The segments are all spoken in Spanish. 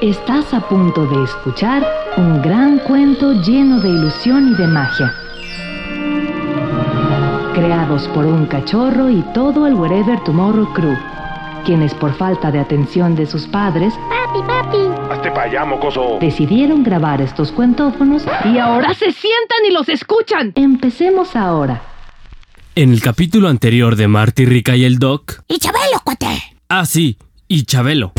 Estás a punto de escuchar un gran cuento lleno de ilusión y de magia. Creados por un cachorro y todo el Wherever Tomorrow Crew, quienes por falta de atención de sus padres Papi, papi. Hazte pa' allá, mocoso. decidieron grabar estos cuentófonos y ahora se sientan y los escuchan. Empecemos ahora. En el capítulo anterior de Marty, Rica y el Doc. Y Chabelo, cuate. Ah, sí, y Chabelo.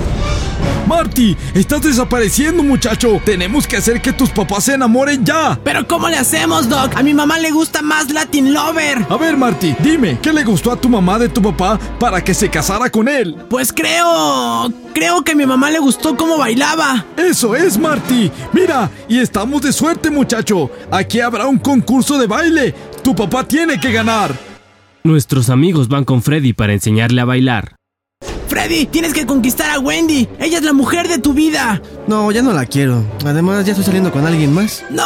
Marty, estás desapareciendo, muchacho. Tenemos que hacer que tus papás se enamoren ya. Pero ¿cómo le hacemos, Doc? A mi mamá le gusta más Latin Lover. A ver, Marty, dime, ¿qué le gustó a tu mamá de tu papá para que se casara con él? Pues creo... Creo que a mi mamá le gustó cómo bailaba. Eso es, Marty. Mira, y estamos de suerte, muchacho. Aquí habrá un concurso de baile. Tu papá tiene que ganar. Nuestros amigos van con Freddy para enseñarle a bailar. Freddy, tienes que conquistar a Wendy. Ella es la mujer de tu vida. No, ya no la quiero. Además, ya estoy saliendo con alguien más. ¡No!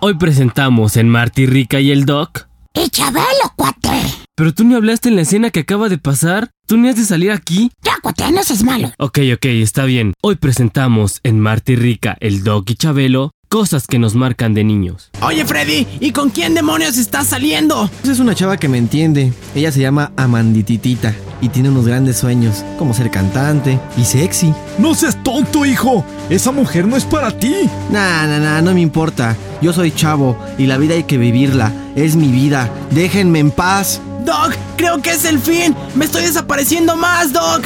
Hoy presentamos en Marty, Rica y el Doc. Y Chabelo, cuate. Pero tú ni hablaste en la escena que acaba de pasar. ¿Tú ni has de salir aquí? Ya, cuate, no seas malo. Ok, ok, está bien. Hoy presentamos en Marty, Rica, el Doc y Chabelo cosas que nos marcan de niños. Oye, Freddy, ¿y con quién demonios estás saliendo? Pues es una chava que me entiende. Ella se llama Amandititita y tiene unos grandes sueños, como ser cantante y sexy. No seas tonto, hijo. Esa mujer no es para ti. Nah, nah, nah, no me importa. Yo soy chavo y la vida hay que vivirla. Es mi vida. Déjenme en paz. Doc, creo que es el fin. Me estoy desapareciendo más, Doc.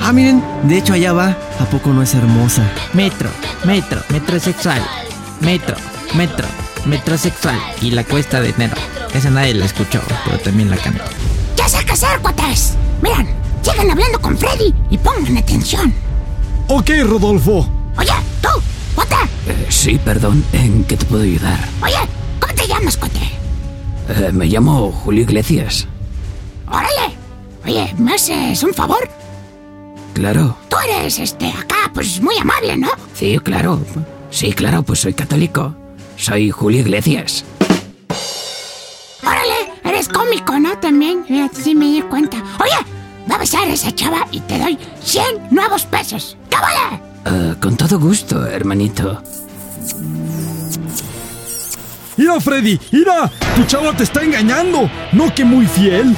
Ah, miren, de hecho allá va. ¿A poco no es hermosa? Metro, metro, metrosexual. Metro, metro, metrosexual. Y la cuesta de enero. Esa nadie la escuchó, pero también la canto. Ya sé qué hacer, cuates. Miren, sigan hablando con Freddy y pongan atención. Ok, Rodolfo. Oye, tú, cuate. Sí, perdón, ¿en qué te puedo ayudar? Oye, ¿cómo te llamas, cuate? Eh, me llamo Julio Iglesias. Órale. Oye, ¿me haces un favor? Claro, Tú eres, este, acá, pues muy amable, ¿no? sí, claro. Sí, claro, pues soy católico. Soy Julio Iglesias. Órale, eres cómico, ¿no? También, sí me di cuenta. Oye, va a besar a esa chava y te doy 100 nuevos pesos. ¡Qué vale! Eh, con todo gusto, hermanito. Mira, Freddy, mira. Tu chava te está engañando. No que muy fiel.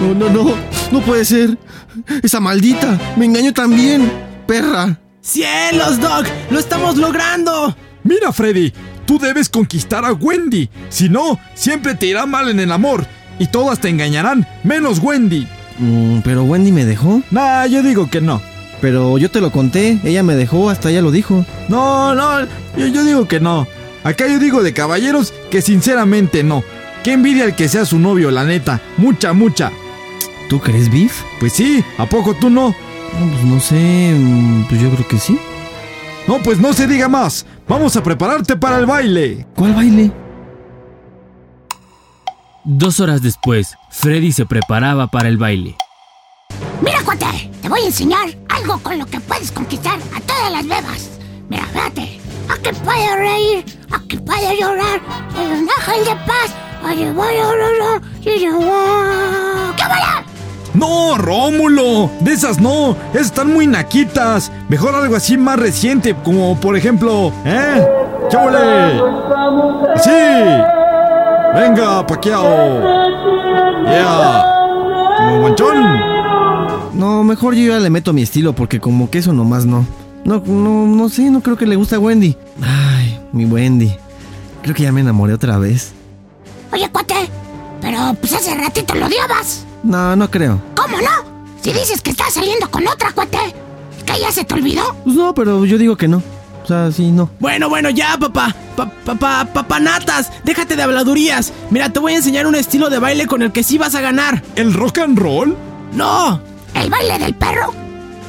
No, no, no. No puede ser. Esa maldita. Me engañó también. Perra. ¡Cielos, Doc! ¡Lo estamos logrando! Mira, Freddy, tú debes conquistar a Wendy. Si no, siempre te irá mal en el amor. Y todas te engañarán, menos Wendy. Mm, pero Wendy me dejó. Nah, yo digo que no. Pero yo te lo conté. Ella me dejó, hasta ella lo dijo. No, no, yo, yo digo que no. Acá yo digo de caballeros que sinceramente no. Qué envidia el que sea su novio, la neta. Mucha, mucha. ¿Tú crees beef? Pues sí, ¿a poco tú no? No, pues no sé. mm, Pues yo creo que sí. No, pues no se diga más. Vamos a prepararte para el baile. ¿Cuál baile? Dos horas después, Freddy se preparaba para el baile. Mira, cuate, te voy a enseñar algo con lo que puedes conquistar a todas las bebas. Mira, fíjate. Aquí puede reír, aquí puede llorar. Un ángel de paz. Oye, voy a llorar, y yo voy- ¡Qué vale! No, Rómulo. De esas no. Esas están muy naquitas. Mejor algo así más reciente, como por ejemplo... ¿Eh? ¡Chávole! ¡Sí! ¡Venga, Paquiao! ¡Yeah! ¡Como guanchón! No, mejor yo ya le meto mi estilo porque como que eso nomás no. No, no, no sé, no creo que le guste a Wendy. Ay, mi Wendy. Creo que ya me enamoré otra vez. Oye, cuate, pero pues hace ratito lo odiabas. No, no creo. ¿Cómo no? Si dices que estás saliendo con otra, cuate. ¿Que ya se te olvidó? Pues no, pero yo digo que no. O sea, sí, no. Bueno, bueno, ya, papá. Pa- Papá, papanatas, déjate de habladurías. Mira, te voy a enseñar un estilo de baile con el que sí vas a ganar. ¿El rock and roll? ¡No! ¿El baile del perro?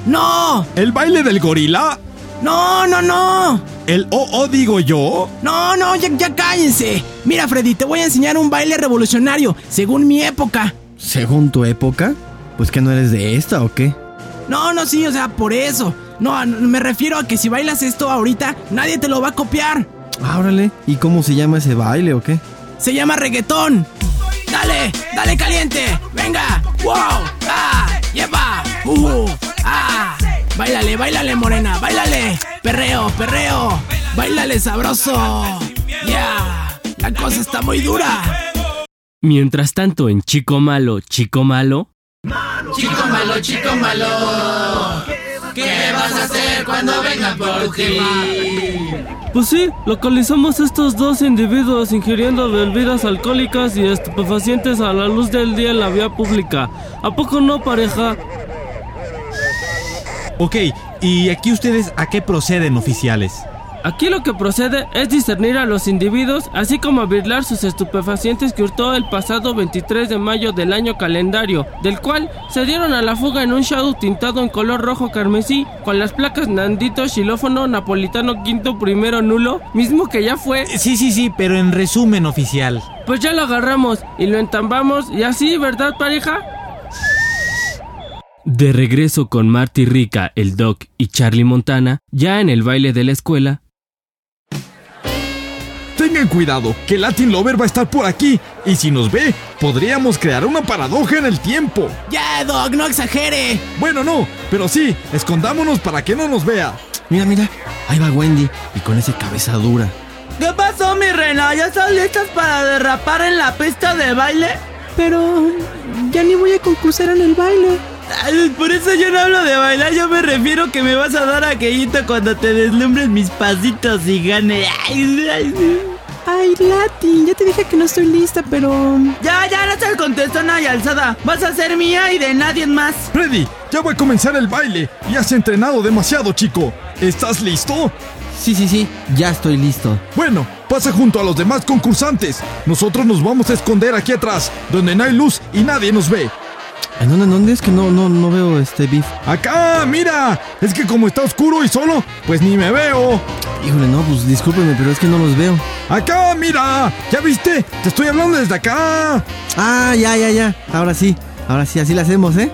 ¡No! ¿El baile del gorila? ¡No, no, no! ¿El o digo yo? No, no, ya, ya cállense. Mira, Freddy, te voy a enseñar un baile revolucionario, según mi época. Según tu época, pues que no eres de esta o qué. No, no, sí, o sea, por eso. No, me refiero a que si bailas esto ahorita, nadie te lo va a copiar. Ah, órale. ¿Y cómo se llama ese baile o qué? Se llama reggaetón. Dale, dale caliente. Venga. Wow. Ah, lleva. Uh. ¡Ah! Báilale, báilale, morena, báilale. Perreo, perreo. Báilale sabroso. Ya. La cosa está muy dura. Mientras tanto, en Chico Malo, Chico Malo, Chico malo, chico malo. ¿Qué vas a hacer cuando vengan por ti? Pues sí, localizamos estos dos individuos ingiriendo bebidas alcohólicas y estupefacientes a la luz del día en la vía pública. ¿A poco no, pareja? Ok, ¿y aquí ustedes a qué proceden, oficiales? Aquí lo que procede es discernir a los individuos, así como avirlar sus estupefacientes que hurtó el pasado 23 de mayo del año calendario, del cual se dieron a la fuga en un shadow tintado en color rojo carmesí, con las placas Nandito Xilófono Napolitano Quinto Primero Nulo, mismo que ya fue Sí, sí, sí, pero en resumen, oficial. Pues ya lo agarramos y lo entambamos y así, ¿verdad, pareja? De regreso con Marty Rica, el Doc y Charlie Montana, ya en el baile de la escuela, Tengan cuidado, que Latin Lover va a estar por aquí, y si nos ve, podríamos crear una paradoja en el tiempo. Ya, Doc, no exagere. Bueno, no, pero sí, escondámonos para que no nos vea. Mira, mira, ahí va Wendy y con esa cabeza dura. ¿Qué pasó, mi reina? ¿Ya están listas para derrapar en la pista de baile? Pero ya ni voy a concursar en el baile. Ay, por eso yo no hablo de bailar, yo me refiero que me vas a dar aquellito cuando te deslumbres mis pasitos y gane. Ay, ay, ay. Ay, Lati, ya te dije que no estoy lista, pero... Ya, ya, no te contestona y alzada. Vas a ser mía y de nadie más. Freddy, ya va a comenzar el baile, y has entrenado demasiado, chico. ¿Estás listo? Sí, sí, sí, ya estoy listo. Bueno, pasa junto a los demás concursantes. Nosotros nos vamos a esconder aquí atrás, donde no hay luz y nadie nos ve. ¿En dónde, en dónde es que no, no, no veo este beef? ¡Acá! ¡Mira! Es que como está oscuro y solo, pues ni me veo. Híjole, no, pues discúlpeme, pero es que no los veo. ¡Acá! ¡Mira! ¿Ya viste? Te estoy hablando desde acá. Ah, ya, ya, ya. Ahora sí, ahora sí, así la hacemos, ¿eh?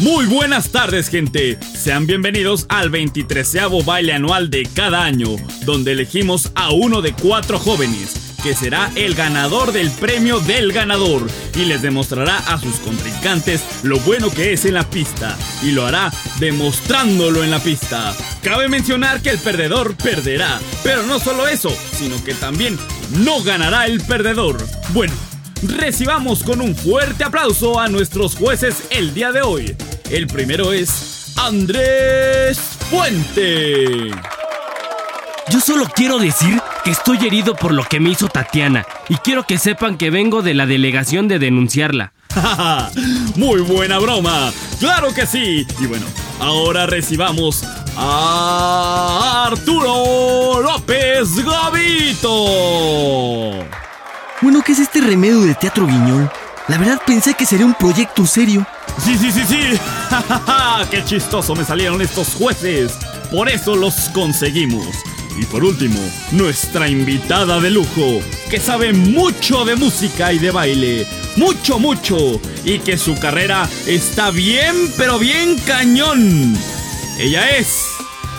Muy buenas tardes, gente. Sean bienvenidos al 23 baile anual de cada año, donde elegimos a uno de cuatro jóvenes, que será el ganador del premio del ganador, y les demostrará a sus contrincantes lo bueno que es en la pista, y lo hará demostrándolo en la pista. Cabe mencionar que el perdedor perderá, pero no solo eso, sino que también no ganará el perdedor. Bueno, Recibamos con un fuerte aplauso a nuestros jueces el día de hoy. El primero es Andrés Puente. Yo solo quiero decir que estoy herido por lo que me hizo Tatiana y quiero que sepan que vengo de la delegación de denunciarla. Muy buena broma. Claro que sí. Y bueno, ahora recibamos a Arturo López Gavito. Bueno, ¿qué es este remedio de teatro guiñol? La verdad pensé que sería un proyecto serio. Sí, sí, sí, sí. ¡Qué chistoso me salieron estos jueces! Por eso los conseguimos. Y por último, nuestra invitada de lujo, que sabe mucho de música y de baile. Mucho, mucho. Y que su carrera está bien, pero bien cañón. Ella es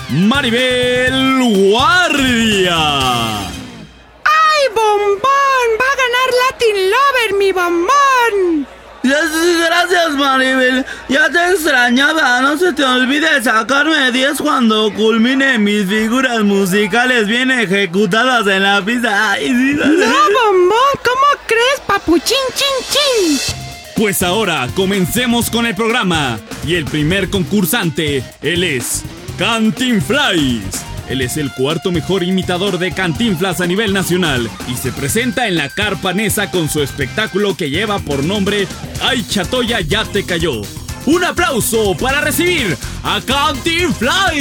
Maribel Guardia. ¡Ay, bombón! ¡Va a ganar Latin Lover, mi bombón! Gracias, Maribel. Ya te extrañaba. No se te olvide sacarme 10 cuando culmine mis figuras musicales bien ejecutadas en la pista. Ay, sí, ¡No, bombón! ¿Cómo crees, papuchín, chin, chin? Pues ahora comencemos con el programa. Y el primer concursante, él es Cantinflas. Él es el cuarto mejor imitador de Cantinflas a nivel nacional y se presenta en la carpa Nesa con su espectáculo que lleva por nombre Ay Chatoya ya te cayó. Un aplauso para recibir a Cantinflas.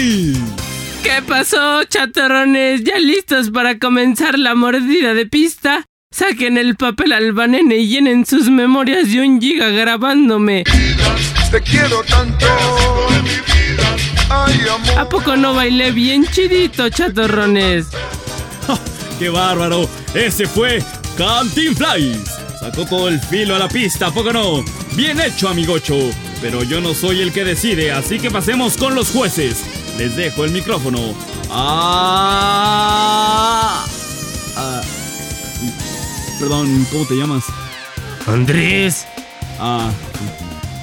¿Qué pasó, chatarrones? ¿Ya listos para comenzar la mordida de pista? Saquen el papel al banene y llenen sus memorias de un giga grabándome. Te quiero tanto. ¿A poco no bailé bien chidito, chatorrones? ¡Qué bárbaro! Ese fue Cantinflas. Sacó todo el filo a la pista, ¿a poco no? Bien hecho, amigocho. Pero yo no soy el que decide, así que pasemos con los jueces. Les dejo el micrófono. Ah. ah. Perdón, ¿cómo te llamas? Andrés, Ah.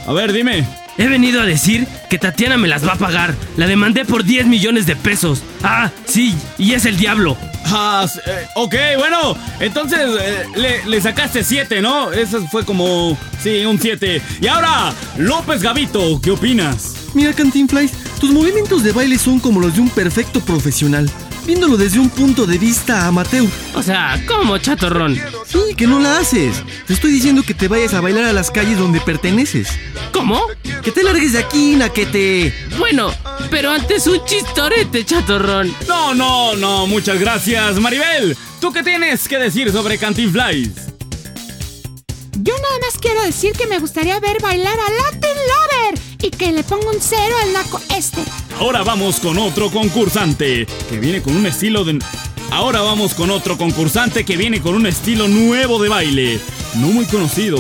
A ver, dime. He venido a decir que Tatiana me las va a pagar. La demandé por 10 millones de pesos. Ah, sí, y es el diablo. Ah, eh, ok, bueno, entonces eh, le, le sacaste 7, ¿no? Eso fue como, sí, un 7. Y ahora, López Gavito, ¿qué opinas? Mira, Cantinflas, tus movimientos de baile son como los de un perfecto profesional, viéndolo desde un punto de vista amateur. O sea, ¿cómo, chatorrón? Sí, que no la haces. Te estoy diciendo que te vayas a bailar a las calles donde perteneces. ¿Cómo? Que te largues de aquí, Naquete. Bueno, pero antes un chistorete, chatorrón. No, no, no, muchas gracias, Maribel. ¿Tú qué tienes que decir sobre Cantinflies? Yo nada más quiero decir que me gustaría ver bailar a Latin y que le ponga un cero al naco este. Ahora vamos con otro concursante que viene con un estilo de... Ahora vamos con otro concursante que viene con un estilo nuevo de baile, no muy conocido,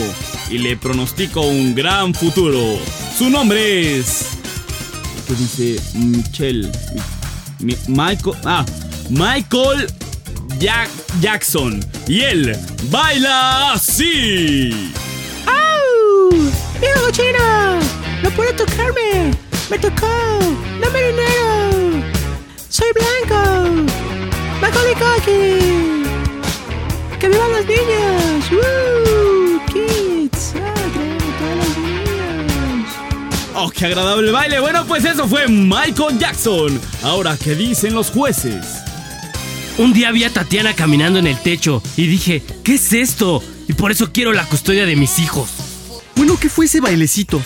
y le pronostico un gran futuro. Su nombre es... ¿Qué dice? Michelle. Mi- Michael... Ah, Michael Jack- Jackson. Y él baila así. ¡Au! ¡Viejo chino! ¡No puede tocarme! ¡Me tocó! ¡Dame dinero! ¡Soy blanco! ¡Macaulay Culkin! ¡Que vivan los niños! ¡Woo! ¡Kids! ¡Ah, todos los niños! Oh, qué agradable baile. Bueno, pues eso fue Michael Jackson. Ahora, ¿qué dicen los jueces? Un día vi a Tatiana caminando en el techo y dije, ¿qué es esto? Y por eso quiero la custodia de mis hijos. Bueno, ¿qué fue ese bailecito?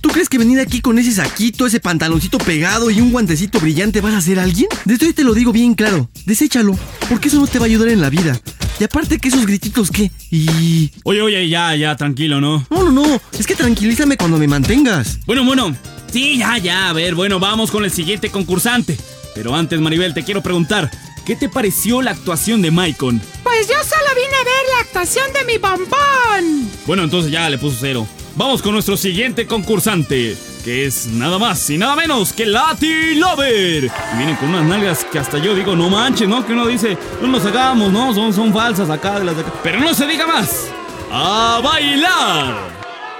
¿Tú crees que venir aquí con ese saquito, ese pantaloncito pegado y un guantecito brillante vas a ser alguien? Desde hoy te lo digo bien claro, deséchalo, porque eso no te va a ayudar en la vida. Y aparte que esos grititos, ¿qué? Y... Oye, oye, ya, ya, tranquilo, ¿no? No, no, no, es que tranquilízame cuando me mantengas. Bueno, bueno. Sí, ya, ya. A ver, bueno, vamos con el siguiente concursante. Pero antes, Maribel, te quiero preguntar, ¿qué te pareció la actuación de Maicon? Pues yo solo vine a ver la actuación de mi bombón. Bueno, entonces ya le puso cero. Vamos con nuestro siguiente concursante, que es nada más y nada menos que Lati Lover. Y vienen con unas nalgas que hasta yo digo, no manches, ¿no? Que uno dice, no nos hagamos, ¿no? Son, son falsas acá de las de acá. Pero no se diga más. ¡A bailar!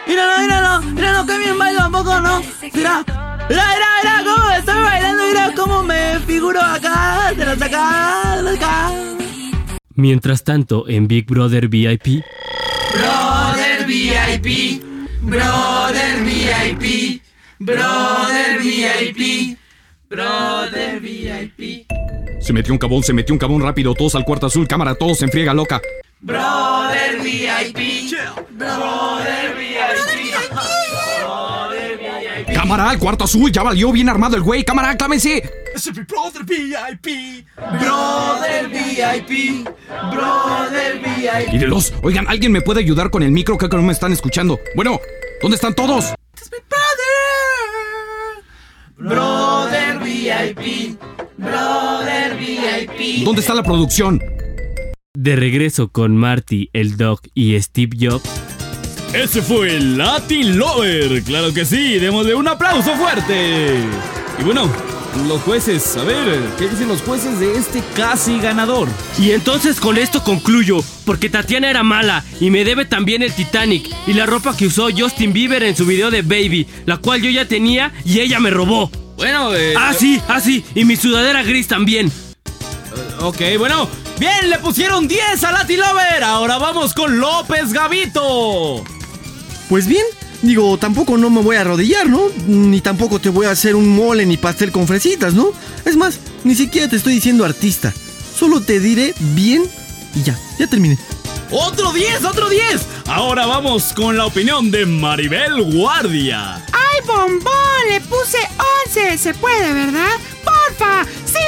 Míralo, míralo, míralo, que bien baila un poco, ¿no? Mira, mira, mira, mira cómo estoy bailando, mira cómo me figuro acá, de las acá, de las acá. Mientras tanto, en Big Brother VIP, Brother VIP, brother VIP, brother VIP, brother VIP, Se metió un cabón, se metió un cabón rápido, todos al cuarto azul, cámara, todos se enfriega loca. brother VIP, brother Cámara al cuarto azul, ya valió bien armado el güey, cámara, clámense. Brother VIP, brother VIP, brother VIP. Mírelos, oigan, ¿alguien me puede ayudar con el micro? Creo que no me están escuchando. Bueno, ¿dónde están todos? Brother VIP, brother VIP. ¿Dónde está la producción? de regreso con Marty, el Doc y Steve Jobs, Ese fue el Latin Lover. Claro que sí, démosle un aplauso fuerte. Y bueno, los jueces, a ver, ¿qué dicen los jueces de este casi ganador? Y entonces con esto concluyo, porque Tatiana era mala y me debe también el Titanic y la ropa que usó Justin Bieber en su video de Baby, la cual yo ya tenía y ella me robó. Bueno, eh, Ah, sí, ah, sí, y mi sudadera gris también. Ok, bueno, bien, le pusieron 10 a Latin Lover. Ahora vamos con López Gavito. Pues bien, digo, tampoco no me voy a arrodillar, ¿no? Ni tampoco te voy a hacer un mole ni pastel con fresitas, ¿no? Es más, ni siquiera te estoy diciendo artista. Solo te diré bien y ya, ya terminé. Otro 10, otro 10. Ahora vamos con la opinión de Maribel Guardia. ¡Ay, bombón! Le puse 11. Se puede, ¿verdad? ¡Porfa! ¡Sí,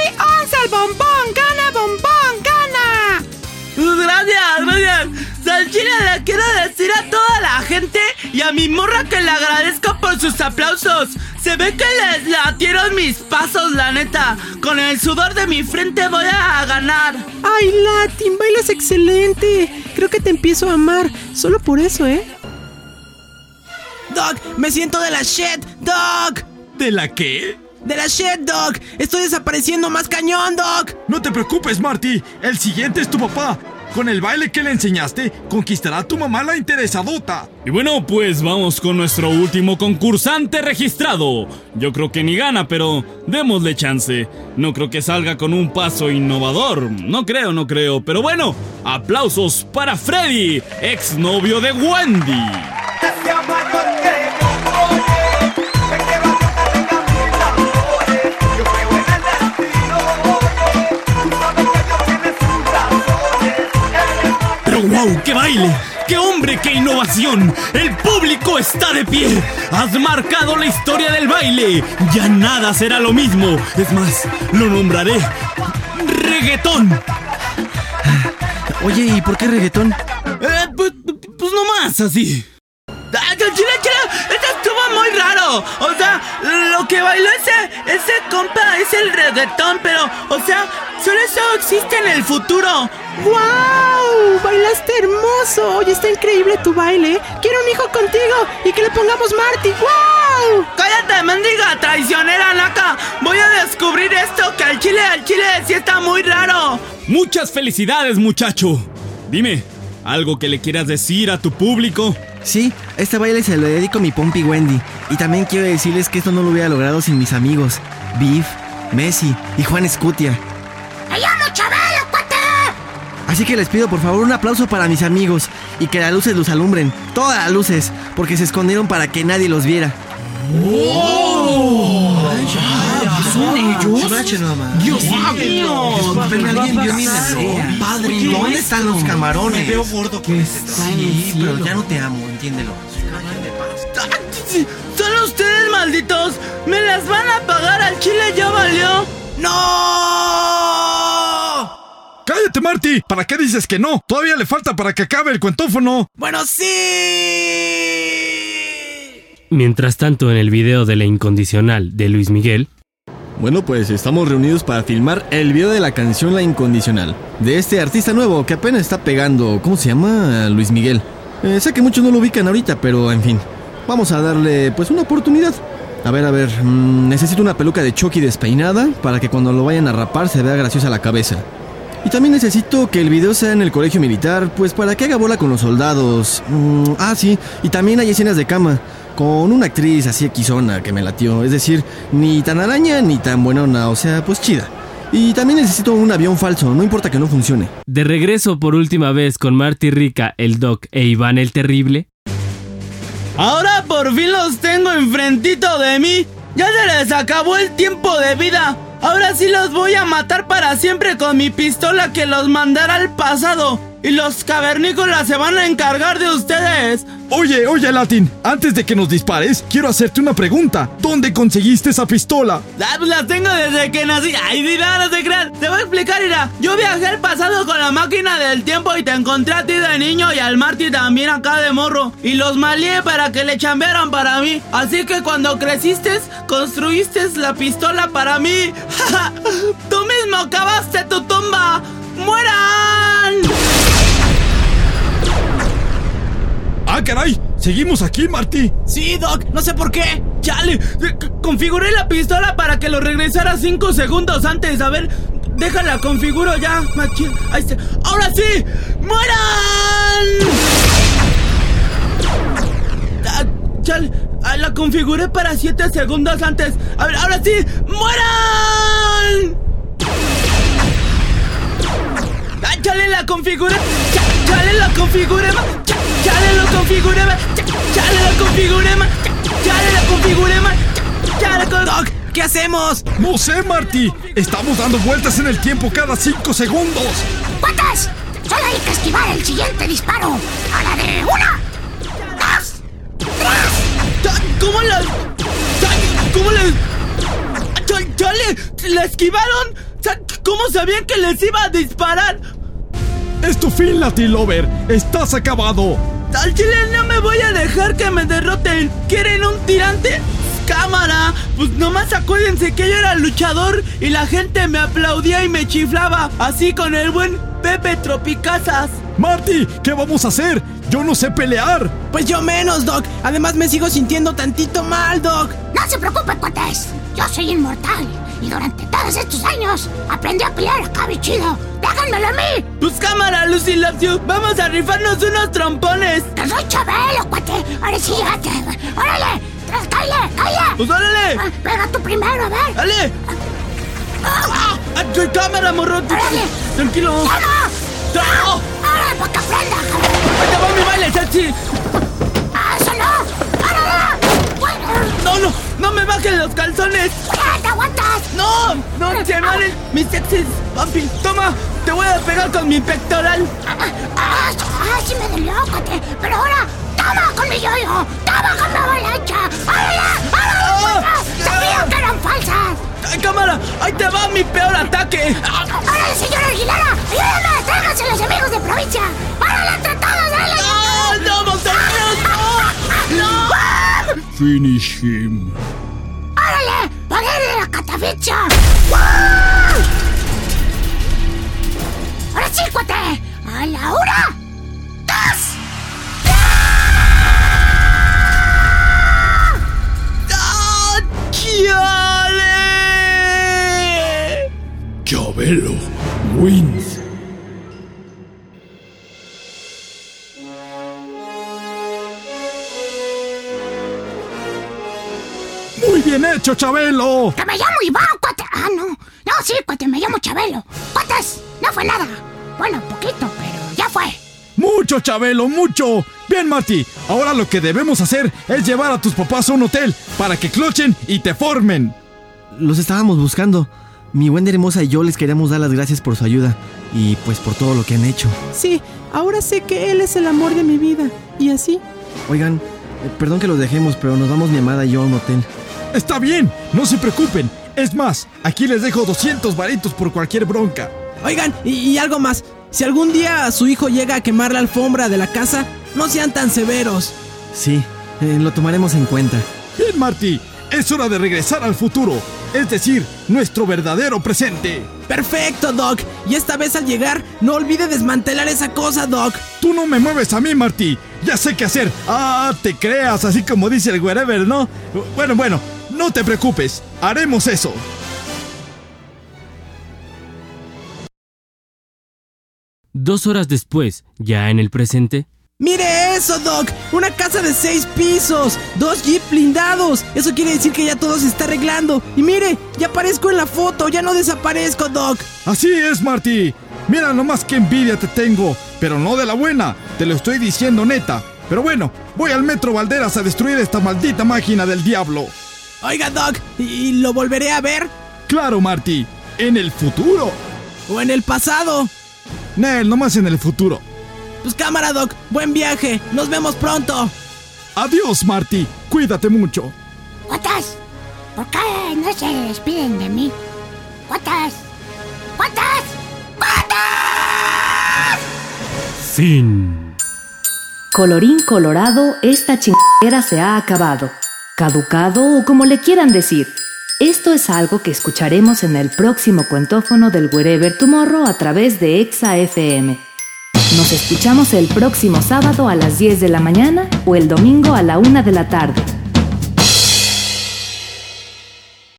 11 al bombón! ¡Gana, bombón! ¡Gana! Gracias, gracias. Salchina le quiero decir a toda la gente y a mi morra que le agradezco por sus aplausos. Se ve que les latieron mis pasos, la neta. Con el sudor de mi frente voy a ganar. ¡Ay, Latin! Bailas excelente. Creo que te empiezo a amar. Solo por eso, ¿eh? Doc, me siento de la shit, Doc. ¿De la qué? De la shit, Doc. Estoy desapareciendo más cañón, Doc. No te preocupes, Marty. El siguiente es tu papá. Con el baile que le enseñaste, conquistará a tu mamá la interesadota. Y bueno, pues vamos con nuestro último concursante registrado. Yo creo que ni gana, pero démosle chance. No creo que salga con un paso innovador. No creo, no creo. Pero bueno, aplausos para Freddy, exnovio de Wendy. Pero wow, qué baile, qué hombre, qué innovación. El público está de pie. Has marcado la historia del baile. Ya nada será lo mismo. Es más, lo nombraré reggaetón. Oye, ¿y por qué reggaetón? Eh, pues, pues nomás así. ¡Ah, chile, chile! ¡Esto estuvo muy raro! O sea, lo que bailó ese, ese compa es el reggaetón, pero, o sea, solo eso existe en el futuro. ¡Wow! Bailaste hermoso. Oye, está increíble tu baile. Quiero un hijo contigo y que le pongamos Marty. ¡Wow! ¡Cállate, mendiga traicionera, Naka! Voy a descubrir esto que al chile, al chile sí está muy raro. Muchas felicidades, muchacho. Dime, ¿algo que le quieras decir a tu público? Sí, este baile se lo dedico a mi Pompi Wendy. Y también quiero decirles que esto no lo hubiera logrado sin mis amigos, Biff, Messi y Juan Escutia. Así que les pido por favor un aplauso para mis amigos y que las luces los alumbren, todas las luces, porque se escondieron para que nadie los viera. ¿Son ellos? Dios mío. alguien vio mi Padre, ¿dónde están los camarones? Me veo gordo con este Sí, pero ya no te amo, entiéndelo. ¡Son ustedes malditos! ¡Me las van a pagar al chile ya valió! ¡No! ¡Cállate, Marty! ¿Para qué dices que no? Todavía le falta para que acabe el cuentófono. Bueno, sí. Mientras tanto, en el video de La Incondicional de Luis Miguel, Bueno, pues estamos reunidos para filmar el video de la canción La Incondicional, de este artista nuevo que apenas está pegando. ¿Cómo se llama? Luis Miguel. Eh, sé que muchos no lo ubican ahorita, pero en fin, vamos a darle pues una oportunidad. A ver, a ver, mm, necesito una peluca de Chucky despeinada para que cuando lo vayan a rapar se vea graciosa la cabeza. Y también necesito que el video sea en el colegio militar, pues para que haga bola con los soldados. Mm, ah, sí, y también hay escenas de cama, con una actriz así equizona que me latió, es decir, ni tan araña ni tan buenona, o sea, pues chida. Y también necesito un avión falso, no importa que no funcione. de regreso por última vez con Marty Rica, el Doc e Iván el Terrible, Ahora por fin los tengo enfrentito de mí. Ya se les acabó el tiempo de vida. Ahora sí los voy a matar para siempre con mi pistola que los mandará al pasado. Y los cavernícolas se van a encargar de ustedes. Oye, oye, Latin, antes de que nos dispares, quiero hacerte una pregunta. ¿Dónde conseguiste esa pistola? Ah, pues las tengo desde que nací. Ay, mira, no se crean. Te voy a explicar, Ira. Yo viajé al pasado con la máquina del tiempo y te encontré a ti de niño y al Marty también acá de morro. Y los malié para que le chambearan para mí. Así que cuando creciste, construiste la pistola para mí. Tú mismo cavaste tu tumba. ¡Mueran! ¡Seguimos aquí, Marty! Sí, Doc, no sé por qué. ¡Chale! Configuré la pistola para que lo regresara 5 segundos antes. A ver, déjala, configuro ya. Machín. Ahí está. ¡Ahora sí! ¡Mueran! Ah, chale, ah, la configuré para 7 segundos antes. A ver, ahora sí. ¡Mueran! Ah, chale, la configuré. Cha- Chale, la configuré. ma. Cha- Chale, lo configuré. Cha- Chale, la configuré. Cha- Chale, la configuré. Cha- Chale, con... Doc, ¿qué hacemos? No sé, Marty. Estamos dando vueltas en el tiempo cada cinco segundos. ¡Cuates! Solo hay que esquivar el siguiente disparo. A la de una, dos, tres. ¿Cómo la...? ¿Cómo? Cha- Chale, ¿la esquivaron? ¿Cómo sabían que les iba a disparar? Es tu fin, Latin Lover. Estás acabado. Al chile no me voy a dejar que me derroten. ¿Quieren un tirante? Cámara, pues nomás acuérdense que yo era luchador y la gente me aplaudía y me chiflaba, así con el buen Pepe Tropicazas. Marty, ¿qué vamos a hacer? Yo no sé pelear. Pues yo menos, Doc. Además me sigo sintiendo tantito mal, Doc. No se preocupen, cuates. Yo soy inmortal Y durante todos estos años aprendí a pelear acá, chido. ¡Déjenmelo a mí! Pues cámara, Lucy Lapsio. Vamos a rifarnos unos trompones. ¡Que soy Chabelo, cuate! Ahora sí llegaste. ¡Órale! ¡Cállate! ¡Cállate! ¡Pues órale! Ah, pega tú primero, a ver. ¡Dale! ¡Ah! ¡Ah! cámara, morro! ¡Órale! ¡Tranquilo! ¡Ya no! ¡No! ¡Órale, para que aprenda! ¡Ahí te va mi baile, sexy! ¡Ah, eso no! ¡Órale! ¡No, no! ¡No me bajen los calzones! ¡Ya, te aguantas! ¡No! ¡No se valen mis sexys! ¡Papi, toma! ¡Te voy a pegar con mi pectoral! ¡Ah, ah, ah sí me dolió, cuate! ¡Pero ahora ¡Toma con mi yoyo! ¡Toma con mi avalancha! ¡Órale! ¡Órale! Oh, ¡Sabía que eran falsas! ¡Ay, cámara! ¡Ahí te va mi peor ataque! ¡Órale, señora Aguilera! ¡Ayúdame! ¡Tráiganse los amigos de provincia! ¡Órale, entre todos! ¡Dale! ¡No, no, montañeros! ¡No! ¡No! Finish him. ¡Órale! ¡Poder de la cataficha! ¡Ahora sí, cuate! ¡A la una! ¡Dos! ¡Chale! Chabelo wins. Muy bien hecho, Chabelo. ¡Que me llamo Iván, cuate! Ah, no. No, sí, cuate, me llamo Chabelo. ¡Cuates! No fue nada. Bueno, poquito, pero ya fue. Mucho, Chabelo, mucho. Bien, Marty. Ahora lo que debemos hacer es llevar a tus papás a un hotel para que clochen y te formen. Los estábamos buscando. Mi buena hermosa y yo les queríamos dar las gracias por su ayuda y pues por todo lo que han hecho. Sí, ahora sé que él es el amor de mi vida. Y así. Oigan, eh, perdón que los dejemos, pero nos vamos mi amada y yo a un hotel. Está bien, no se preocupen. Es más, aquí les dejo 200 varitos por cualquier bronca. Oigan, y, y algo más. Si algún día su hijo llega a quemar la alfombra de la casa, no sean tan severos. Sí, eh, lo tomaremos en cuenta. Bien, Marty. Es hora de regresar al futuro. Es decir, nuestro verdadero presente. Perfecto, Doc. Y esta vez al llegar, no olvide desmantelar esa cosa, Doc. Tú no me mueves a mí, Marty. Ya sé qué hacer. Ah, te creas, así como dice el wherever, ¿no? Bueno, bueno, no te preocupes. Haremos eso. Dos horas después, ya en el presente. ¡Mire eso, Doc! ¡Una casa de seis pisos! ¡Dos jeep blindados! Eso quiere decir que ya todo se está arreglando. Y mire, ya aparezco en la foto, ya no desaparezco, Doc. Así es, Marty. Mira nomás qué envidia te tengo, pero no de la buena. Te lo estoy diciendo neta. Pero bueno, voy al Metro Valderas a destruir esta maldita máquina del diablo. Oiga, Doc, ¿y lo volveré a ver? Claro, Marty. En el futuro. ¿O en el pasado? Nel, nomás en el futuro. Pues cámara, Doc. Buen viaje. Nos vemos pronto. Adiós, Marty. Cuídate mucho. ¿Cuántas? ¿Por qué no se despiden de mí? ¿Cuántas? ¿Cuántas? ¿Cuántas? Fin. Colorín colorado, esta chingadera se ha acabado. Caducado o como le quieran decir. Esto es algo que escucharemos en el próximo cuentófono del Wherever Tomorrow a través de Exa FM. Nos escuchamos el próximo sábado a las 10 de la mañana o el domingo a la 1 de la tarde.